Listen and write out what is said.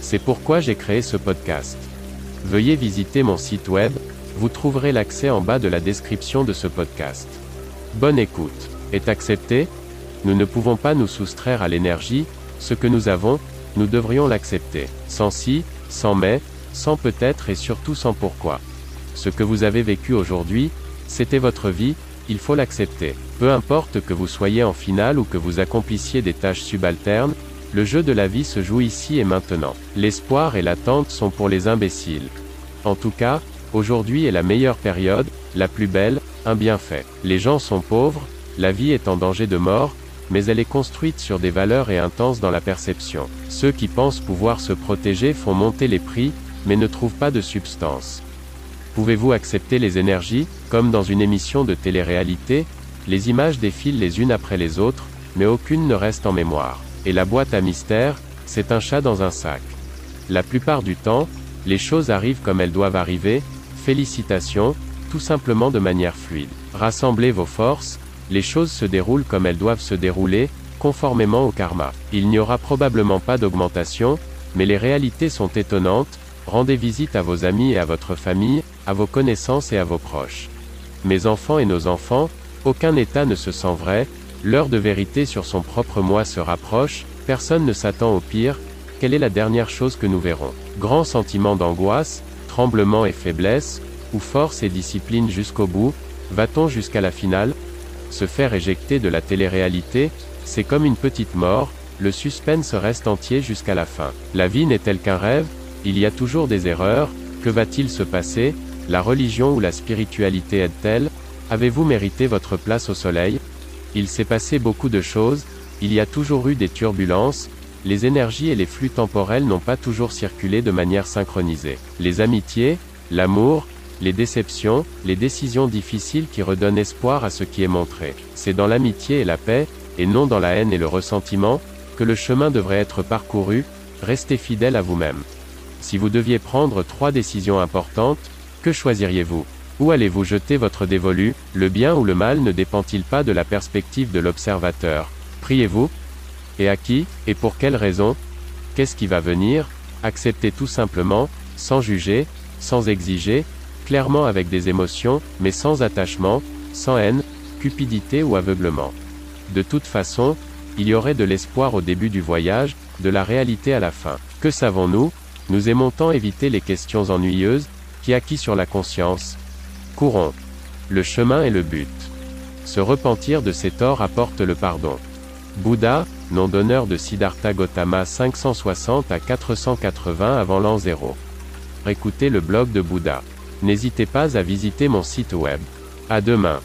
C'est pourquoi j'ai créé ce podcast. Veuillez visiter mon site web, vous trouverez l'accès en bas de la description de ce podcast. Bonne écoute. Est accepté? Nous ne pouvons pas nous soustraire à l'énergie, ce que nous avons, nous devrions l'accepter. Sans si, sans mais, sans peut-être et surtout sans pourquoi. Ce que vous avez vécu aujourd'hui, c'était votre vie, il faut l'accepter. Peu importe que vous soyez en finale ou que vous accomplissiez des tâches subalternes, le jeu de la vie se joue ici et maintenant. L'espoir et l'attente sont pour les imbéciles. En tout cas, aujourd'hui est la meilleure période, la plus belle, un bienfait. Les gens sont pauvres, la vie est en danger de mort, mais elle est construite sur des valeurs et intenses dans la perception. Ceux qui pensent pouvoir se protéger font monter les prix, mais ne trouvent pas de substance. Pouvez-vous accepter les énergies, comme dans une émission de télé-réalité? Les images défilent les unes après les autres, mais aucune ne reste en mémoire. Et la boîte à mystère, c'est un chat dans un sac. La plupart du temps, les choses arrivent comme elles doivent arriver, félicitations, tout simplement de manière fluide. Rassemblez vos forces, les choses se déroulent comme elles doivent se dérouler, conformément au karma. Il n'y aura probablement pas d'augmentation, mais les réalités sont étonnantes, rendez visite à vos amis et à votre famille, à vos connaissances et à vos proches. Mes enfants et nos enfants, aucun état ne se sent vrai, l'heure de vérité sur son propre moi se rapproche, personne ne s'attend au pire, quelle est la dernière chose que nous verrons? Grand sentiment d'angoisse, tremblement et faiblesse, ou force et discipline jusqu'au bout, va-t-on jusqu'à la finale? Se faire éjecter de la télé-réalité, c'est comme une petite mort, le suspense reste entier jusqu'à la fin. La vie n'est-elle qu'un rêve Il y a toujours des erreurs, que va-t-il se passer? La religion ou la spiritualité aide-t-elle? Avez-vous mérité votre place au soleil? Il s'est passé beaucoup de choses, il y a toujours eu des turbulences, les énergies et les flux temporels n'ont pas toujours circulé de manière synchronisée. Les amitiés, l'amour, les déceptions, les décisions difficiles qui redonnent espoir à ce qui est montré. C'est dans l'amitié et la paix, et non dans la haine et le ressentiment, que le chemin devrait être parcouru, restez fidèle à vous-même. Si vous deviez prendre trois décisions importantes, que choisiriez-vous? Où allez-vous jeter votre dévolu? Le bien ou le mal ne dépend-il pas de la perspective de l'observateur? Priez-vous? Et à qui? Et pour quelle raison? Qu'est-ce qui va venir? Acceptez tout simplement, sans juger, sans exiger, clairement avec des émotions, mais sans attachement, sans haine, cupidité ou aveuglement. De toute façon, il y aurait de l'espoir au début du voyage, de la réalité à la fin. Que savons-nous? Nous aimons tant éviter les questions ennuyeuses, qui acquis sur la conscience. Courons. Le chemin est le but. Se repentir de ses torts apporte le pardon. Bouddha, nom d'honneur de Siddhartha Gautama 560 à 480 avant l'an 0. Écoutez le blog de Bouddha. N'hésitez pas à visiter mon site web. À demain.